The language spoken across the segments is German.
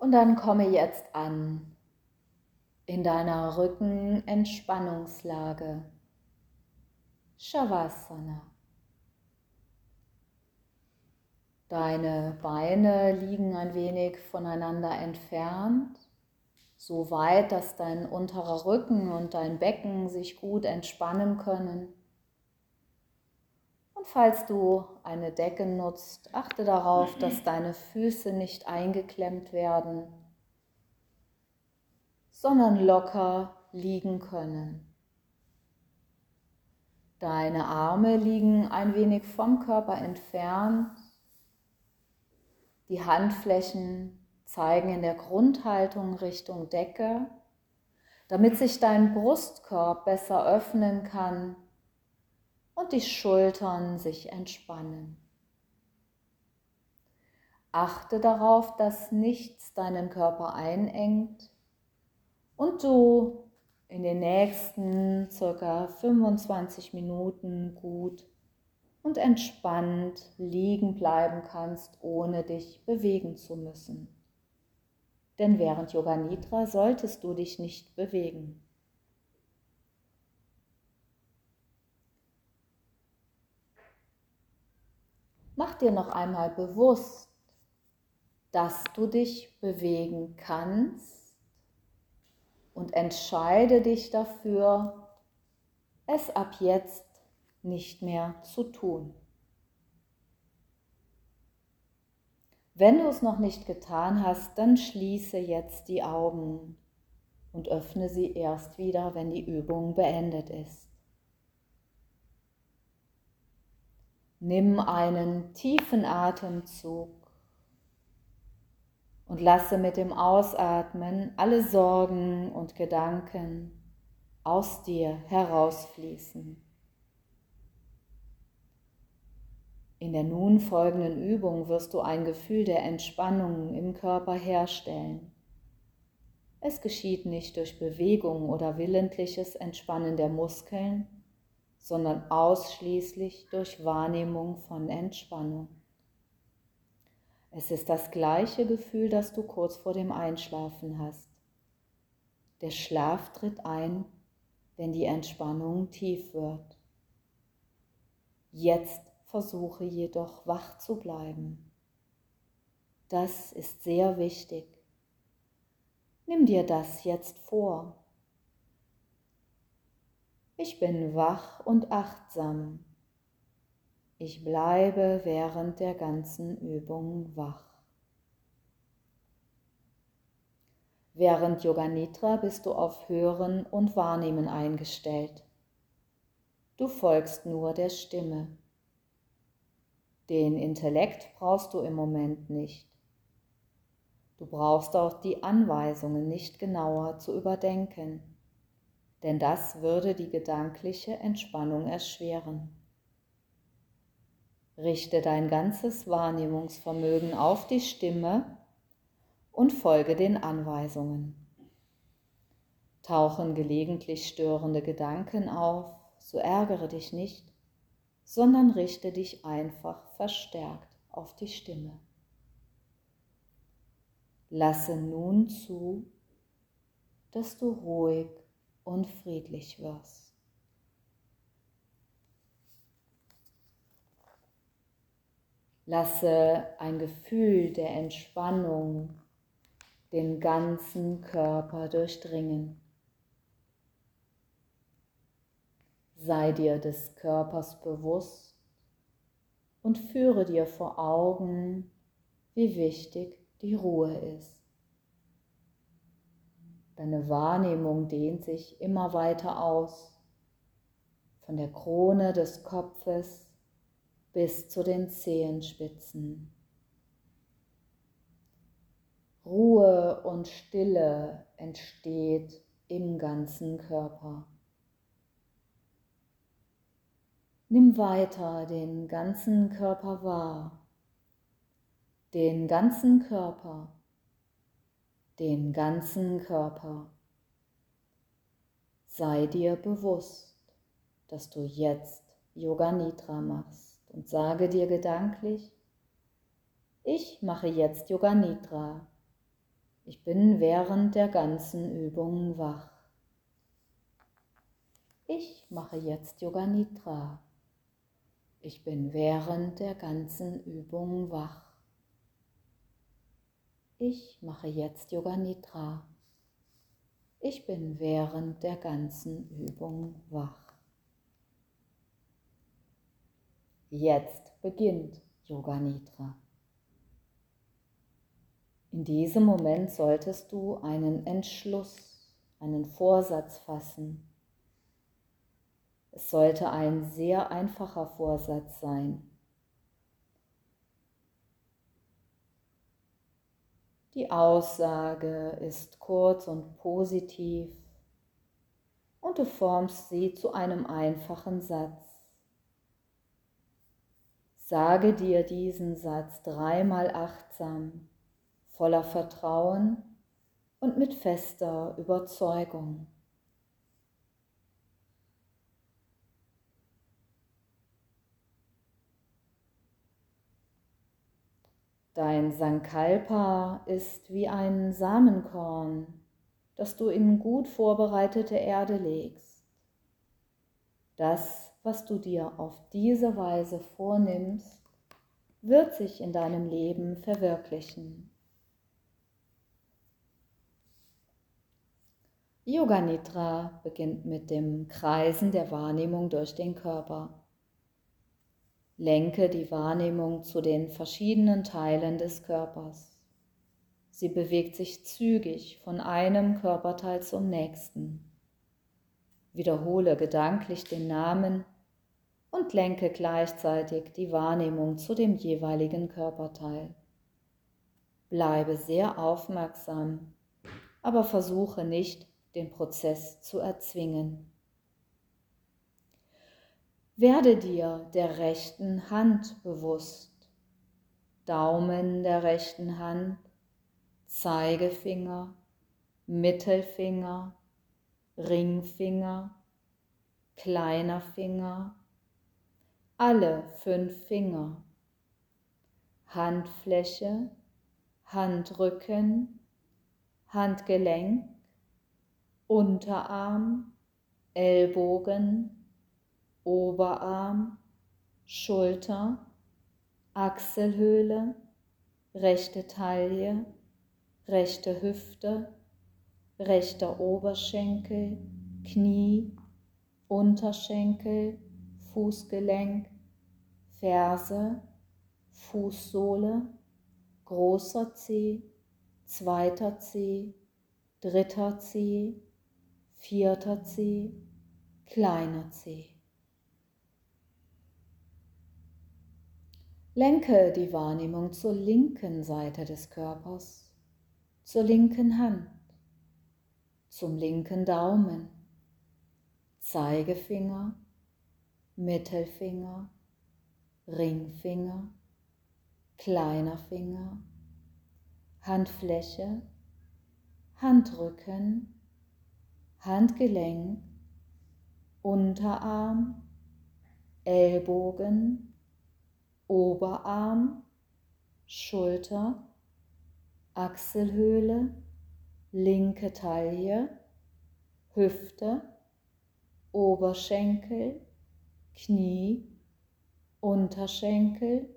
Und dann komme jetzt an in deiner Rückenentspannungslage. Shavasana. Deine Beine liegen ein wenig voneinander entfernt, so weit, dass dein unterer Rücken und dein Becken sich gut entspannen können. Und falls du eine Decke nutzt, achte darauf, dass deine Füße nicht eingeklemmt werden, sondern locker liegen können. Deine Arme liegen ein wenig vom Körper entfernt. Die Handflächen zeigen in der Grundhaltung Richtung Decke, damit sich dein Brustkorb besser öffnen kann und die Schultern sich entspannen. Achte darauf, dass nichts deinen Körper einengt und du in den nächsten circa 25 Minuten gut und entspannt liegen bleiben kannst, ohne dich bewegen zu müssen. Denn während Yoga Nidra solltest du dich nicht bewegen. Mach dir noch einmal bewusst, dass du dich bewegen kannst und entscheide dich dafür, es ab jetzt nicht mehr zu tun. Wenn du es noch nicht getan hast, dann schließe jetzt die Augen und öffne sie erst wieder, wenn die Übung beendet ist. Nimm einen tiefen Atemzug und lasse mit dem Ausatmen alle Sorgen und Gedanken aus dir herausfließen. In der nun folgenden Übung wirst du ein Gefühl der Entspannung im Körper herstellen. Es geschieht nicht durch Bewegung oder willentliches Entspannen der Muskeln, sondern ausschließlich durch Wahrnehmung von Entspannung. Es ist das gleiche Gefühl, das du kurz vor dem Einschlafen hast. Der Schlaf tritt ein, wenn die Entspannung tief wird. Jetzt versuche jedoch wach zu bleiben. Das ist sehr wichtig. Nimm dir das jetzt vor. Ich bin wach und achtsam. Ich bleibe während der ganzen Übung wach. Während Yoga Nidra bist du auf Hören und Wahrnehmen eingestellt. Du folgst nur der Stimme. Den Intellekt brauchst du im Moment nicht. Du brauchst auch die Anweisungen nicht genauer zu überdenken denn das würde die gedankliche Entspannung erschweren. Richte dein ganzes Wahrnehmungsvermögen auf die Stimme und folge den Anweisungen. Tauchen gelegentlich störende Gedanken auf, so ärgere dich nicht, sondern richte dich einfach verstärkt auf die Stimme. Lasse nun zu, dass du ruhig und friedlich wirst. Lasse ein Gefühl der Entspannung den ganzen Körper durchdringen. Sei dir des Körpers bewusst und führe dir vor Augen, wie wichtig die Ruhe ist. Deine Wahrnehmung dehnt sich immer weiter aus, von der Krone des Kopfes bis zu den Zehenspitzen. Ruhe und Stille entsteht im ganzen Körper. Nimm weiter den ganzen Körper wahr, den ganzen Körper den ganzen Körper. Sei dir bewusst, dass du jetzt Yoga Nidra machst und sage dir gedanklich, ich mache jetzt Yoga Nidra. Ich bin während der ganzen Übung wach. Ich mache jetzt Yoga Nidra. Ich bin während der ganzen Übung wach. Ich mache jetzt Yoga Nidra. Ich bin während der ganzen Übung wach. Jetzt beginnt Yoga Nidra. In diesem Moment solltest du einen Entschluss, einen Vorsatz fassen. Es sollte ein sehr einfacher Vorsatz sein. Die Aussage ist kurz und positiv und du formst sie zu einem einfachen Satz. Sage dir diesen Satz dreimal achtsam voller Vertrauen und mit fester Überzeugung. Dein Sankalpa ist wie ein Samenkorn, das du in gut vorbereitete Erde legst. Das, was du dir auf diese Weise vornimmst, wird sich in deinem Leben verwirklichen. Yoga Nidra beginnt mit dem Kreisen der Wahrnehmung durch den Körper. Lenke die Wahrnehmung zu den verschiedenen Teilen des Körpers. Sie bewegt sich zügig von einem Körperteil zum nächsten. Wiederhole gedanklich den Namen und lenke gleichzeitig die Wahrnehmung zu dem jeweiligen Körperteil. Bleibe sehr aufmerksam, aber versuche nicht, den Prozess zu erzwingen. Werde dir der rechten Hand bewusst. Daumen der rechten Hand, Zeigefinger, Mittelfinger, Ringfinger, kleiner Finger, alle fünf Finger, Handfläche, Handrücken, Handgelenk, Unterarm, Ellbogen, Oberarm, Schulter, Achselhöhle, rechte Taille, rechte Hüfte, rechter Oberschenkel, Knie, Unterschenkel, Fußgelenk, Ferse, Fußsohle, großer Zeh, zweiter Zeh, dritter Zeh, vierter Zeh, kleiner Zeh. Lenke die Wahrnehmung zur linken Seite des Körpers, zur linken Hand, zum linken Daumen, Zeigefinger, Mittelfinger, Ringfinger, kleiner Finger, Handfläche, Handrücken, Handgelenk, Unterarm, Ellbogen, Oberarm, Schulter, Achselhöhle, linke Taille, Hüfte, Oberschenkel, Knie, Unterschenkel,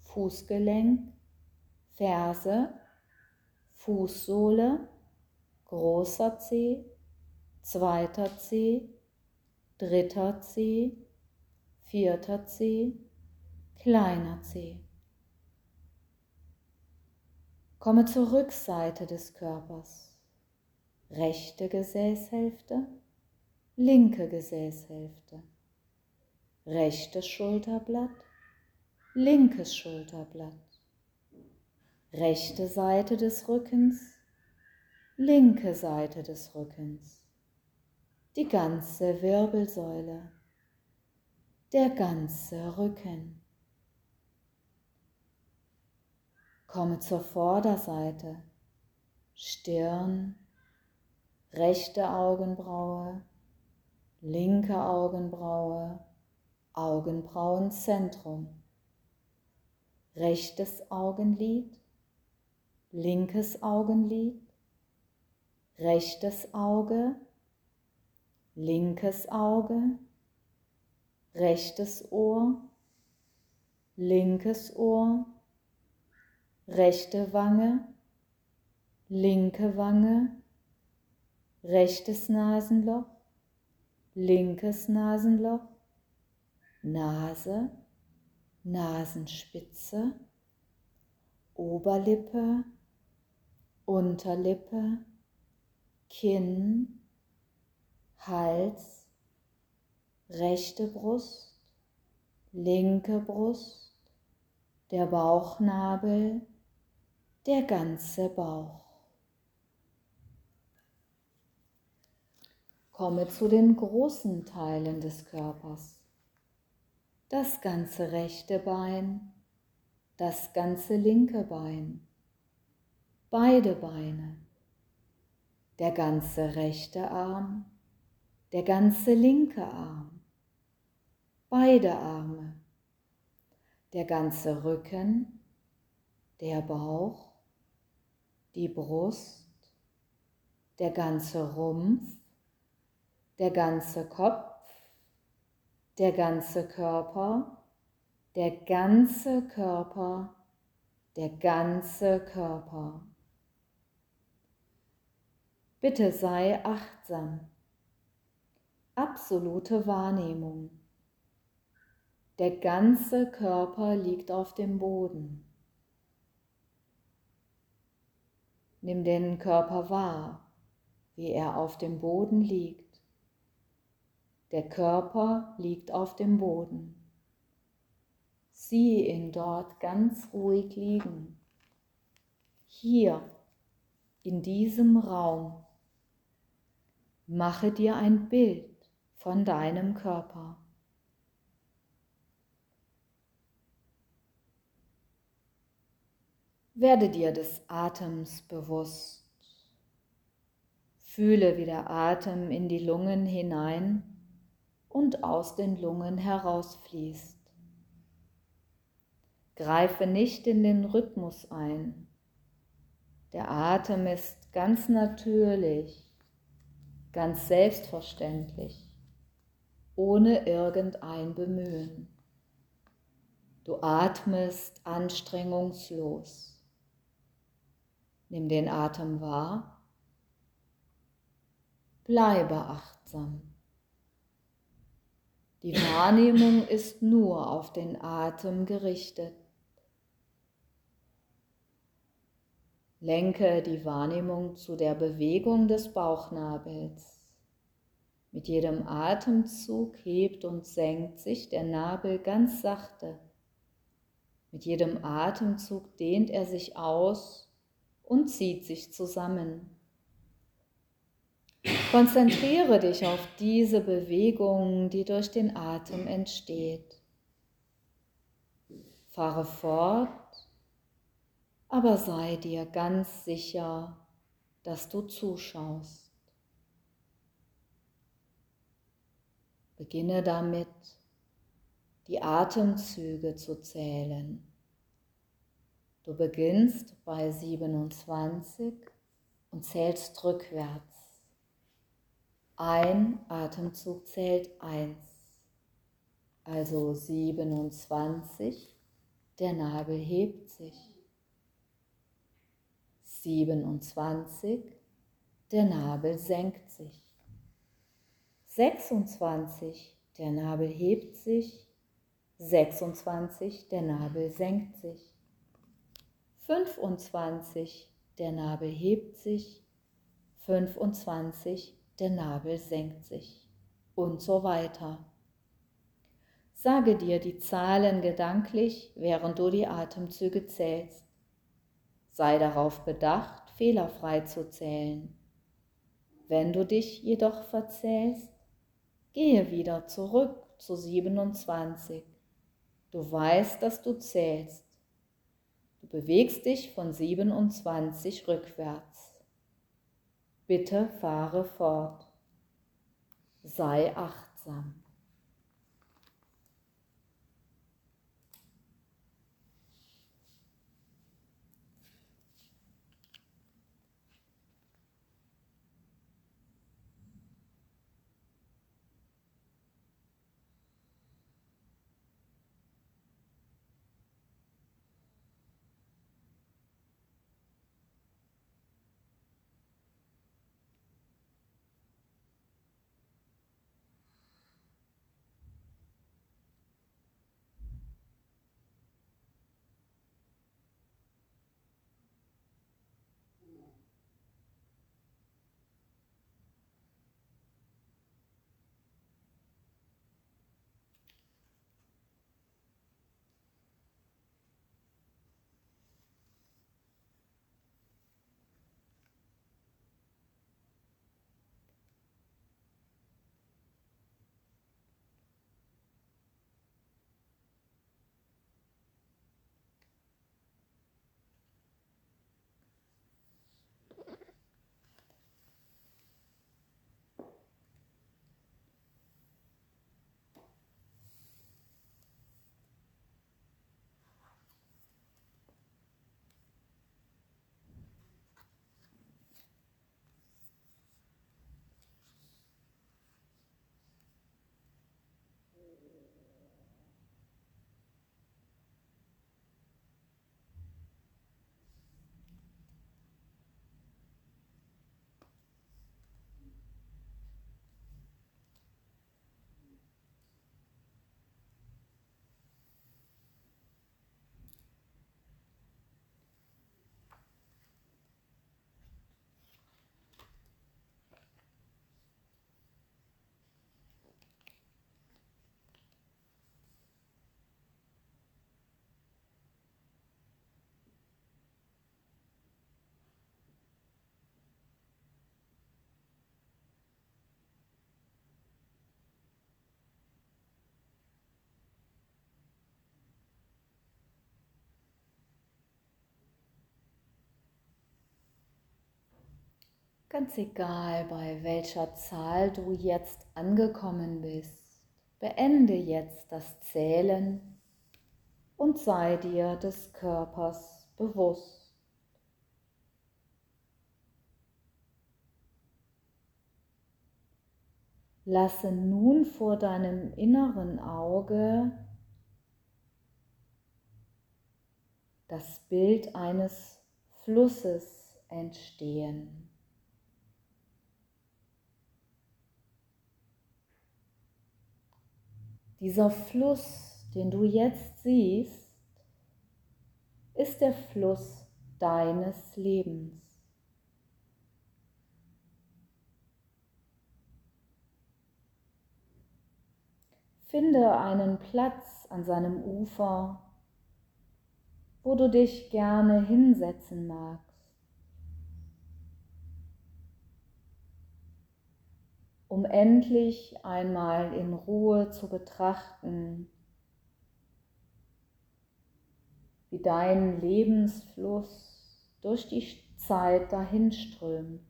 Fußgelenk, Ferse, Fußsohle, großer Zeh, zweiter Zeh, dritter Zeh, vierter Zeh, kleiner Zeh. Komme zur Rückseite des Körpers. Rechte Gesäßhälfte, linke Gesäßhälfte. Rechtes Schulterblatt, linkes Schulterblatt. Rechte Seite des Rückens, linke Seite des Rückens die ganze Wirbelsäule, der ganze Rücken. Komme zur Vorderseite, Stirn, rechte Augenbraue, linke Augenbraue, Augenbrauenzentrum, rechtes Augenlid, linkes Augenlid, rechtes Auge, linkes Auge, rechtes Ohr, linkes Ohr, rechte Wange, linke Wange, rechtes Nasenloch, linkes Nasenloch, Nase, Nasenspitze, Oberlippe, Unterlippe, Kinn, Hals, rechte Brust, linke Brust, der Bauchnabel, der ganze Bauch. Komme zu den großen Teilen des Körpers. Das ganze rechte Bein, das ganze linke Bein, beide Beine, der ganze rechte Arm, der ganze linke Arm, beide Arme, der ganze Rücken, der Bauch, die Brust, der ganze Rumpf, der ganze Kopf, der ganze Körper, der ganze Körper, der ganze Körper. Bitte sei achtsam. Absolute Wahrnehmung. Der ganze Körper liegt auf dem Boden. Nimm den Körper wahr, wie er auf dem Boden liegt. Der Körper liegt auf dem Boden. Sieh ihn dort ganz ruhig liegen. Hier, in diesem Raum. Mache dir ein Bild von deinem Körper. Werde dir des Atems bewusst. Fühle, wie der Atem in die Lungen hinein und aus den Lungen herausfließt. Greife nicht in den Rhythmus ein. Der Atem ist ganz natürlich, ganz selbstverständlich, ohne irgendein Bemühen. Du atmest anstrengungslos. Nimm den Atem wahr. Bleibe achtsam. Die Wahrnehmung ist nur auf den Atem gerichtet. Lenke die Wahrnehmung zu der Bewegung des Bauchnabels. Mit jedem Atemzug hebt und senkt sich der Nabel ganz sachte. Mit jedem Atemzug dehnt er sich aus und zieht sich zusammen. Konzentriere dich auf diese Bewegung, die durch den Atem entsteht. Fahre fort, aber sei dir ganz sicher, dass du zuschaust. Beginne damit, die Atemzüge zu zählen. Du beginnst bei 27 und zählst rückwärts. Ein Atemzug zählt 1, also 27, der Nabel hebt sich. 27, der Nabel senkt sich. 26, der Nabel hebt sich. 26, der Nabel senkt sich. 25, der Nabel hebt sich. 25, der Nabel senkt sich und so weiter. Sage dir die Zahlen gedanklich, während du die Atemzüge zählst. Sei darauf bedacht, fehlerfrei zu zählen. Wenn du dich jedoch verzählst, gehe wieder zurück zu 27. Du weißt, dass du zählst. Bewegst dich von 27 rückwärts. Bitte fahre fort. Sei achtsam. Ganz egal, bei welcher Zahl du jetzt angekommen bist, beende jetzt das Zählen und sei dir des Körpers bewusst. Lasse nun vor deinem inneren Auge das Bild eines Flusses entstehen. Dieser Fluss, den du jetzt siehst, ist der Fluss deines Lebens. Finde einen Platz an seinem Ufer, wo du dich gerne hinsetzen magst. Um endlich einmal in Ruhe zu betrachten, wie dein Lebensfluss durch die Zeit dahinströmt.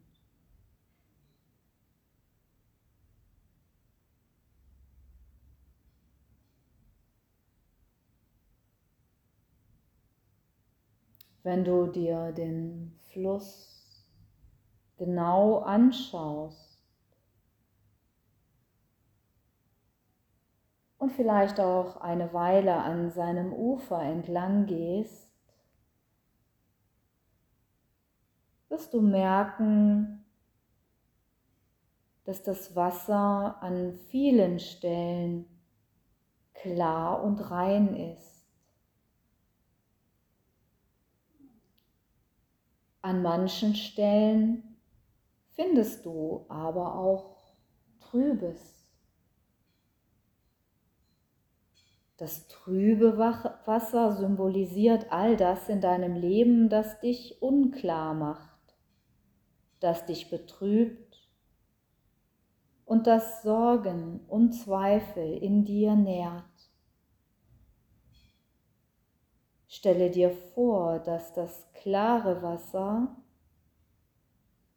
Wenn du dir den Fluss genau anschaust, und vielleicht auch eine Weile an seinem Ufer entlang gehst, wirst du merken, dass das Wasser an vielen Stellen klar und rein ist. An manchen Stellen findest du aber auch Trübes. Das trübe Wasser symbolisiert all das in deinem Leben, das dich unklar macht, das dich betrübt und das Sorgen und Zweifel in dir nährt. Stelle dir vor, dass das klare Wasser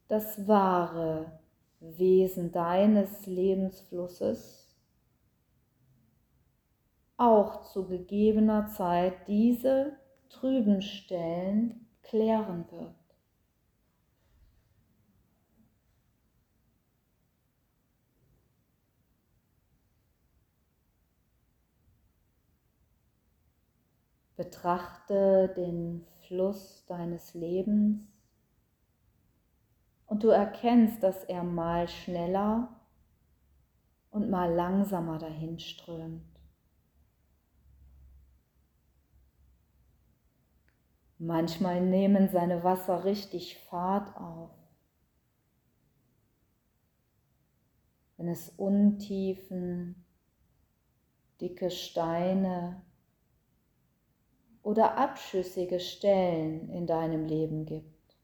das wahre Wesen deines Lebensflusses auch zu gegebener Zeit diese trüben Stellen klären wird. Betrachte den Fluss deines Lebens und du erkennst, dass er mal schneller und mal langsamer dahin Manchmal nehmen seine Wasser richtig Fahrt auf. Wenn es Untiefen, dicke Steine oder abschüssige Stellen in deinem Leben gibt.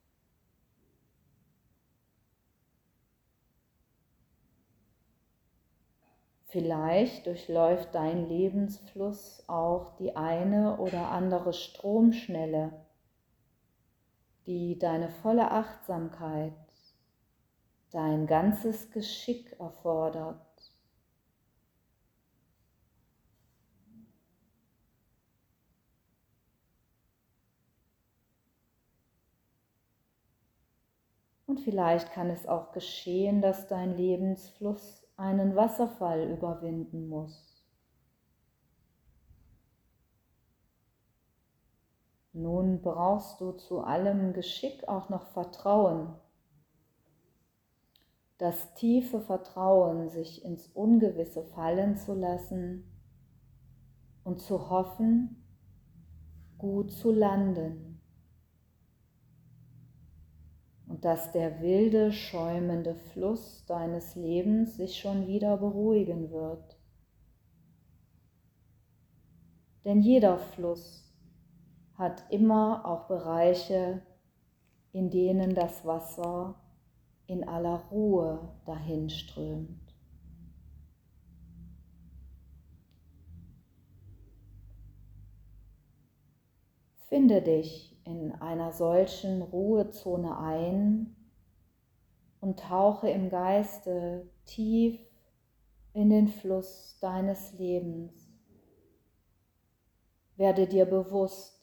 Vielleicht durchläuft dein Lebensfluss auch die eine oder andere Stromschnelle die deine volle Achtsamkeit, dein ganzes Geschick erfordert. Und vielleicht kann es auch geschehen, dass dein Lebensfluss einen Wasserfall überwinden muss. Nun brauchst du zu allem Geschick auch noch Vertrauen. Das tiefe Vertrauen, sich ins Ungewisse fallen zu lassen und zu hoffen, gut zu landen. Und dass der wilde, schäumende Fluss deines Lebens sich schon wieder beruhigen wird. Denn jeder Fluss hat immer auch Bereiche, in denen das Wasser in aller Ruhe dahin strömt. Finde dich in einer solchen Ruhezone ein und tauche im Geiste tief in den Fluss deines Lebens. Werde dir bewusst,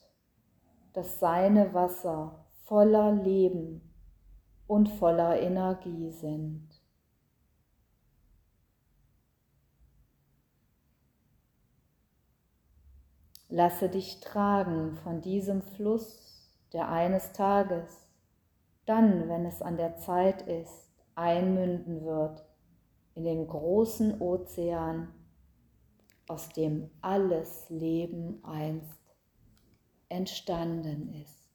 dass seine Wasser voller Leben und voller Energie sind. Lasse dich tragen von diesem Fluss, der eines Tages, dann, wenn es an der Zeit ist, einmünden wird in den großen Ozean, aus dem alles Leben einst entstanden ist.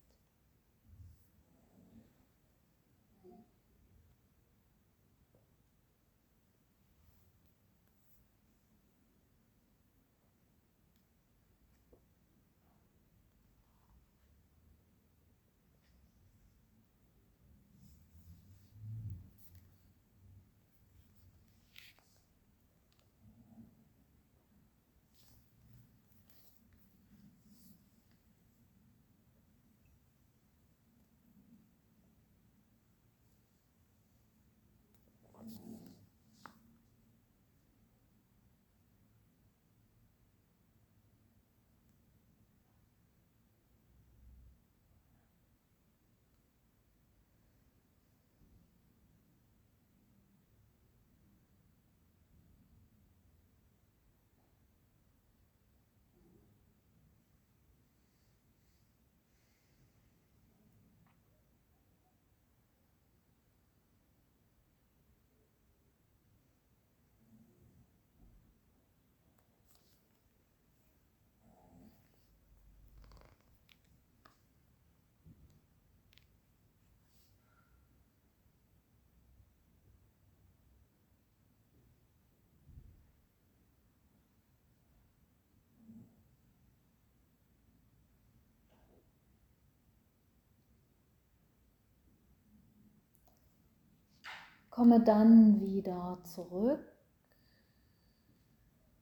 Komme dann wieder zurück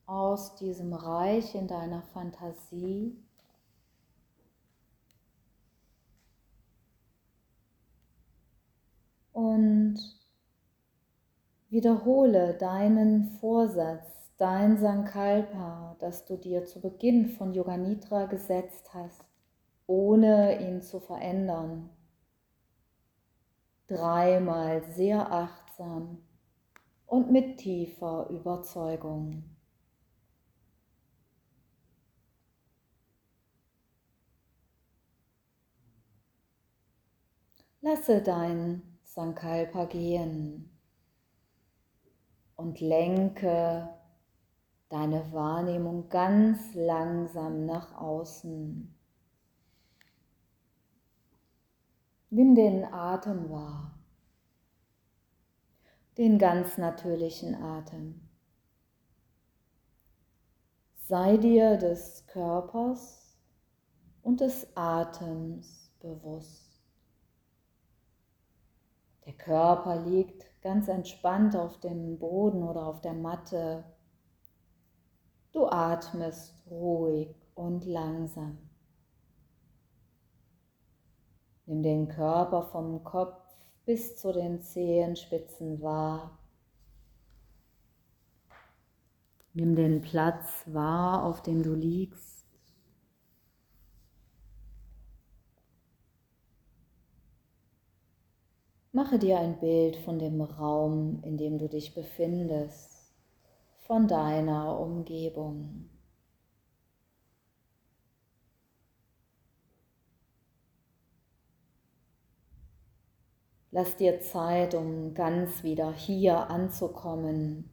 aus diesem Reich in deiner Fantasie. Und wiederhole deinen Vorsatz, dein Sankalpa, das du dir zu Beginn von Yoga Nidra gesetzt hast, ohne ihn zu verändern dreimal sehr achtsam und mit tiefer Überzeugung. Lasse dein Sankalpa gehen und lenke deine Wahrnehmung ganz langsam nach außen. Nimm den Atem wahr, den ganz natürlichen Atem. Sei dir des Körpers und des Atems bewusst. Der Körper liegt ganz entspannt auf dem Boden oder auf der Matte. Du atmest ruhig und langsam. Nimm den Körper vom Kopf bis zu den Zehenspitzen wahr. Nimm den Platz wahr, auf dem du liegst. Mache dir ein Bild von dem Raum, in dem du dich befindest, von deiner Umgebung. Lass dir Zeit, um ganz wieder hier anzukommen.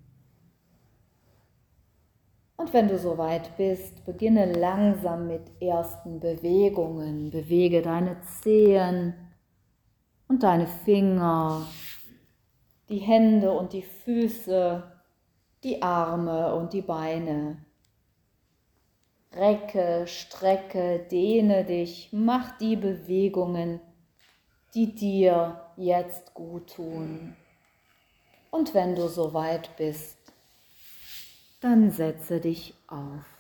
Und wenn du soweit bist, beginne langsam mit ersten Bewegungen. Bewege deine Zehen und deine Finger, die Hände und die Füße, die Arme und die Beine. Recke, strecke, dehne dich, mach die Bewegungen, die dir jetzt gut tun. Und wenn du soweit bist, dann setze dich auf.